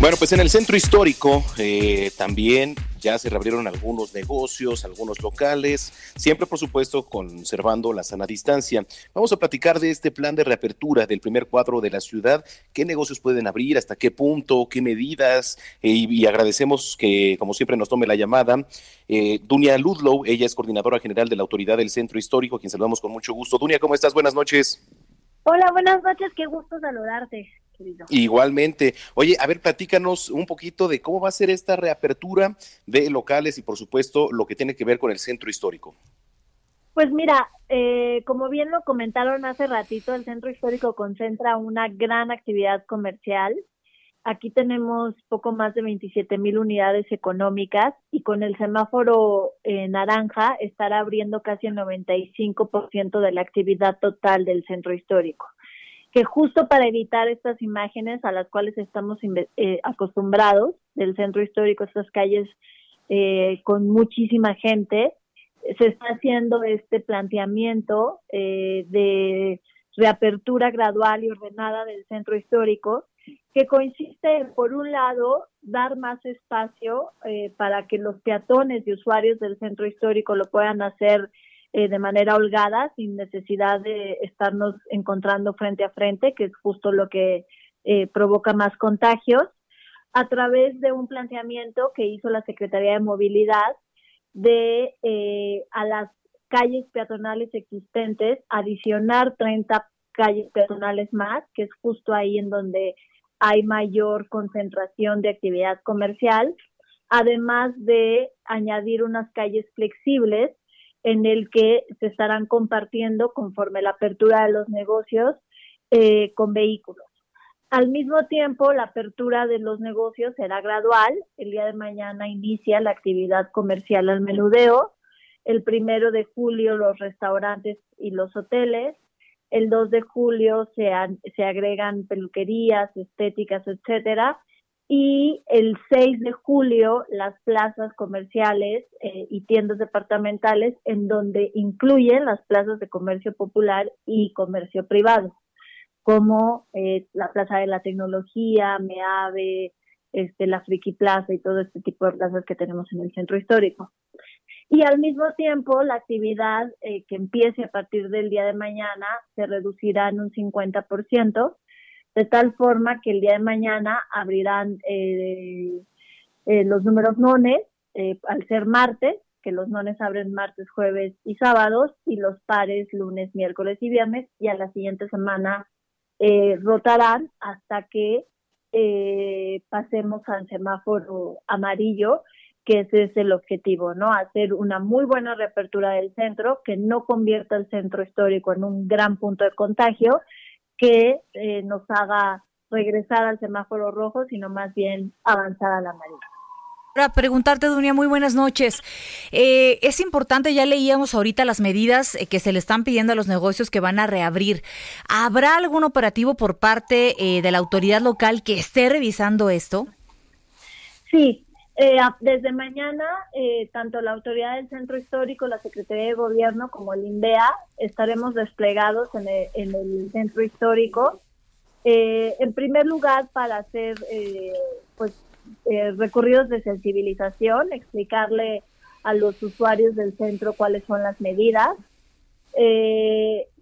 Bueno, pues en el centro histórico eh, también ya se reabrieron algunos negocios, algunos locales, siempre por supuesto conservando la sana distancia. Vamos a platicar de este plan de reapertura del primer cuadro de la ciudad, qué negocios pueden abrir, hasta qué punto, qué medidas, eh, y, agradecemos que como siempre nos tome la llamada. Eh, Dunia Ludlow, ella es coordinadora general de la Autoridad del Centro Histórico, quien saludamos con mucho gusto. Dunia, ¿cómo estás? Buenas noches. Hola, buenas noches, qué gusto saludarte. Igualmente. Oye, a ver, platícanos un poquito de cómo va a ser esta reapertura de locales y, por supuesto, lo que tiene que ver con el centro histórico. Pues mira, eh, como bien lo comentaron hace ratito, el centro histórico concentra una gran actividad comercial. Aquí tenemos poco más de 27 mil unidades económicas y con el semáforo eh, naranja estará abriendo casi el 95% de la actividad total del centro histórico que justo para evitar estas imágenes a las cuales estamos eh, acostumbrados del centro histórico, estas calles eh, con muchísima gente, se está haciendo este planteamiento eh, de reapertura gradual y ordenada del centro histórico, que consiste en, por un lado, dar más espacio para que los peatones y usuarios del centro histórico lo puedan hacer eh, de manera holgada, sin necesidad de estarnos encontrando frente a frente, que es justo lo que eh, provoca más contagios, a través de un planteamiento que hizo la Secretaría de Movilidad de eh, a las calles peatonales existentes adicionar 30 calles peatonales más, que es justo ahí en donde hay mayor concentración de actividad comercial, además de añadir unas calles flexibles en el que se estarán compartiendo conforme la apertura de los negocios eh, con vehículos. Al mismo tiempo, la apertura de los negocios será gradual. El día de mañana inicia la actividad comercial al menudeo. El primero de julio los restaurantes y los hoteles. El 2 de julio se, se agregan peluquerías, estéticas, etcétera y el 6 de julio las plazas comerciales eh, y tiendas departamentales en donde incluyen las plazas de comercio popular y comercio privado, como eh, la Plaza de la Tecnología, MEAVE, este, la Friki Plaza y todo este tipo de plazas que tenemos en el centro histórico. Y al mismo tiempo, la actividad eh, que empiece a partir del día de mañana se reducirá en un 50%, de tal forma que el día de mañana abrirán eh, eh, los números nones, eh, al ser martes, que los nones abren martes, jueves y sábados, y los pares lunes, miércoles y viernes, y a la siguiente semana rotarán hasta que pasemos al semáforo amarillo, que ese es el objetivo, ¿no? Hacer una muy buena reapertura del centro, que no convierta el centro histórico en un gran punto de contagio que eh, nos haga regresar al semáforo rojo, sino más bien avanzar al amarillo. Para preguntarte, Dunia, muy buenas noches. Eh, es importante, ya leíamos ahorita las medidas eh, que se le están pidiendo a los negocios que van a reabrir. ¿Habrá algún operativo por parte de la autoridad local que esté revisando esto? Sí, eh, desde mañana, eh, tanto la autoridad del centro histórico, la Secretaría de Gobierno como el INDEA estaremos desplegados en el, centro histórico. Eh, en primer lugar, para hacer, pues, eh, recorridos de sensibilización, explicarle a los usuarios del centro cuáles son las medidas.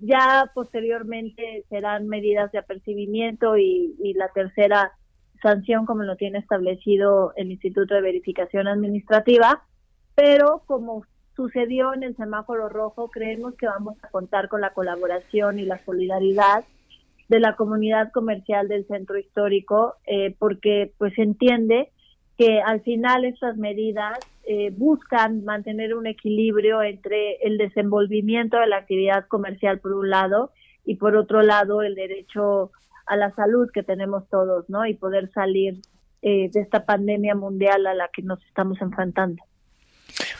Ya posteriormente serán medidas de apercibimiento y la tercera sanción como lo tiene establecido el Instituto de Verificación Administrativa, pero como sucedió en el semáforo rojo, creemos que vamos a contar con la colaboración y la solidaridad de la comunidad comercial del centro histórico, eh, porque pues entiende que al final estas medidas eh, buscan mantener un equilibrio entre el desenvolvimiento de la actividad comercial por un lado y por otro lado el derecho a la salud que tenemos todos, ¿no? Y poder salir eh, de esta pandemia mundial a la que nos estamos enfrentando.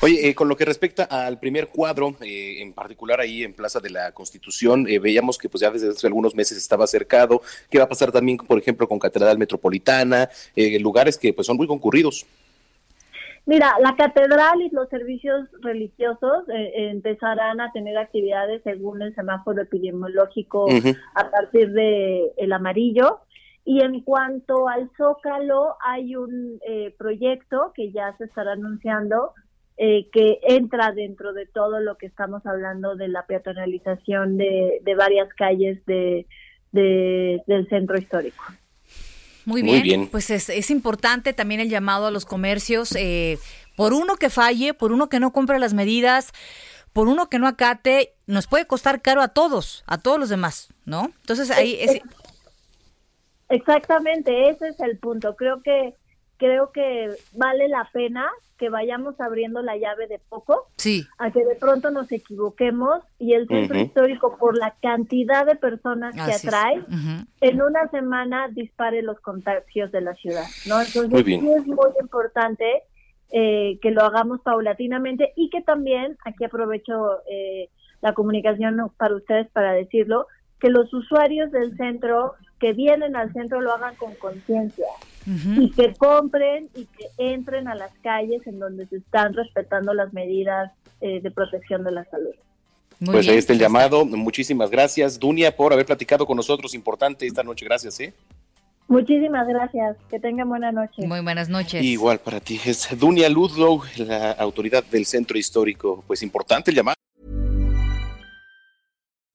Oye, eh, con lo que respecta al primer cuadro, eh, en particular ahí en Plaza de la Constitución, eh, veíamos que pues ya desde hace algunos meses estaba cercado. ¿Qué va a pasar también, por ejemplo, con Catedral Metropolitana, lugares que pues son muy concurridos? Mira, la catedral y los servicios religiosos empezarán a tener actividades según el semáforo epidemiológico a partir de el amarillo. Y en cuanto al Zócalo, hay un proyecto que ya se estará anunciando eh, que entra dentro de todo lo que estamos hablando de la peatonalización de, varias calles de, del centro histórico. Muy bien, pues es, es, importante también el llamado a los comercios, eh, por uno que falle, por uno que no cumpla las medidas, por uno que no acate, nos puede costar caro a todos, a todos los demás, ¿no? Entonces ahí es... Exactamente, ese es el punto. Creo que creo que vale la pena que vayamos abriendo la llave de poco sí. a que de pronto nos equivoquemos y el centro histórico por la cantidad de personas que atrae en una semana dispare los contagios de la ciudad no entonces sí es muy importante eh, que lo hagamos paulatinamente y que también aquí aprovecho eh, la comunicación para ustedes para decirlo que los usuarios del centro que vienen al centro lo hagan con conciencia y que compren y que entren a las calles en donde se están respetando las medidas eh, de protección de la salud. pues ahí está el llamado. Muchísimas gracias, Dunia, por haber platicado con nosotros. Importante esta noche. Gracias, ¿eh? Muchísimas gracias. Que tengan buena noche. Muy buenas noches. Igual para ti. Es Dunia Ludlow, la autoridad del centro histórico. Pues importante el llamado.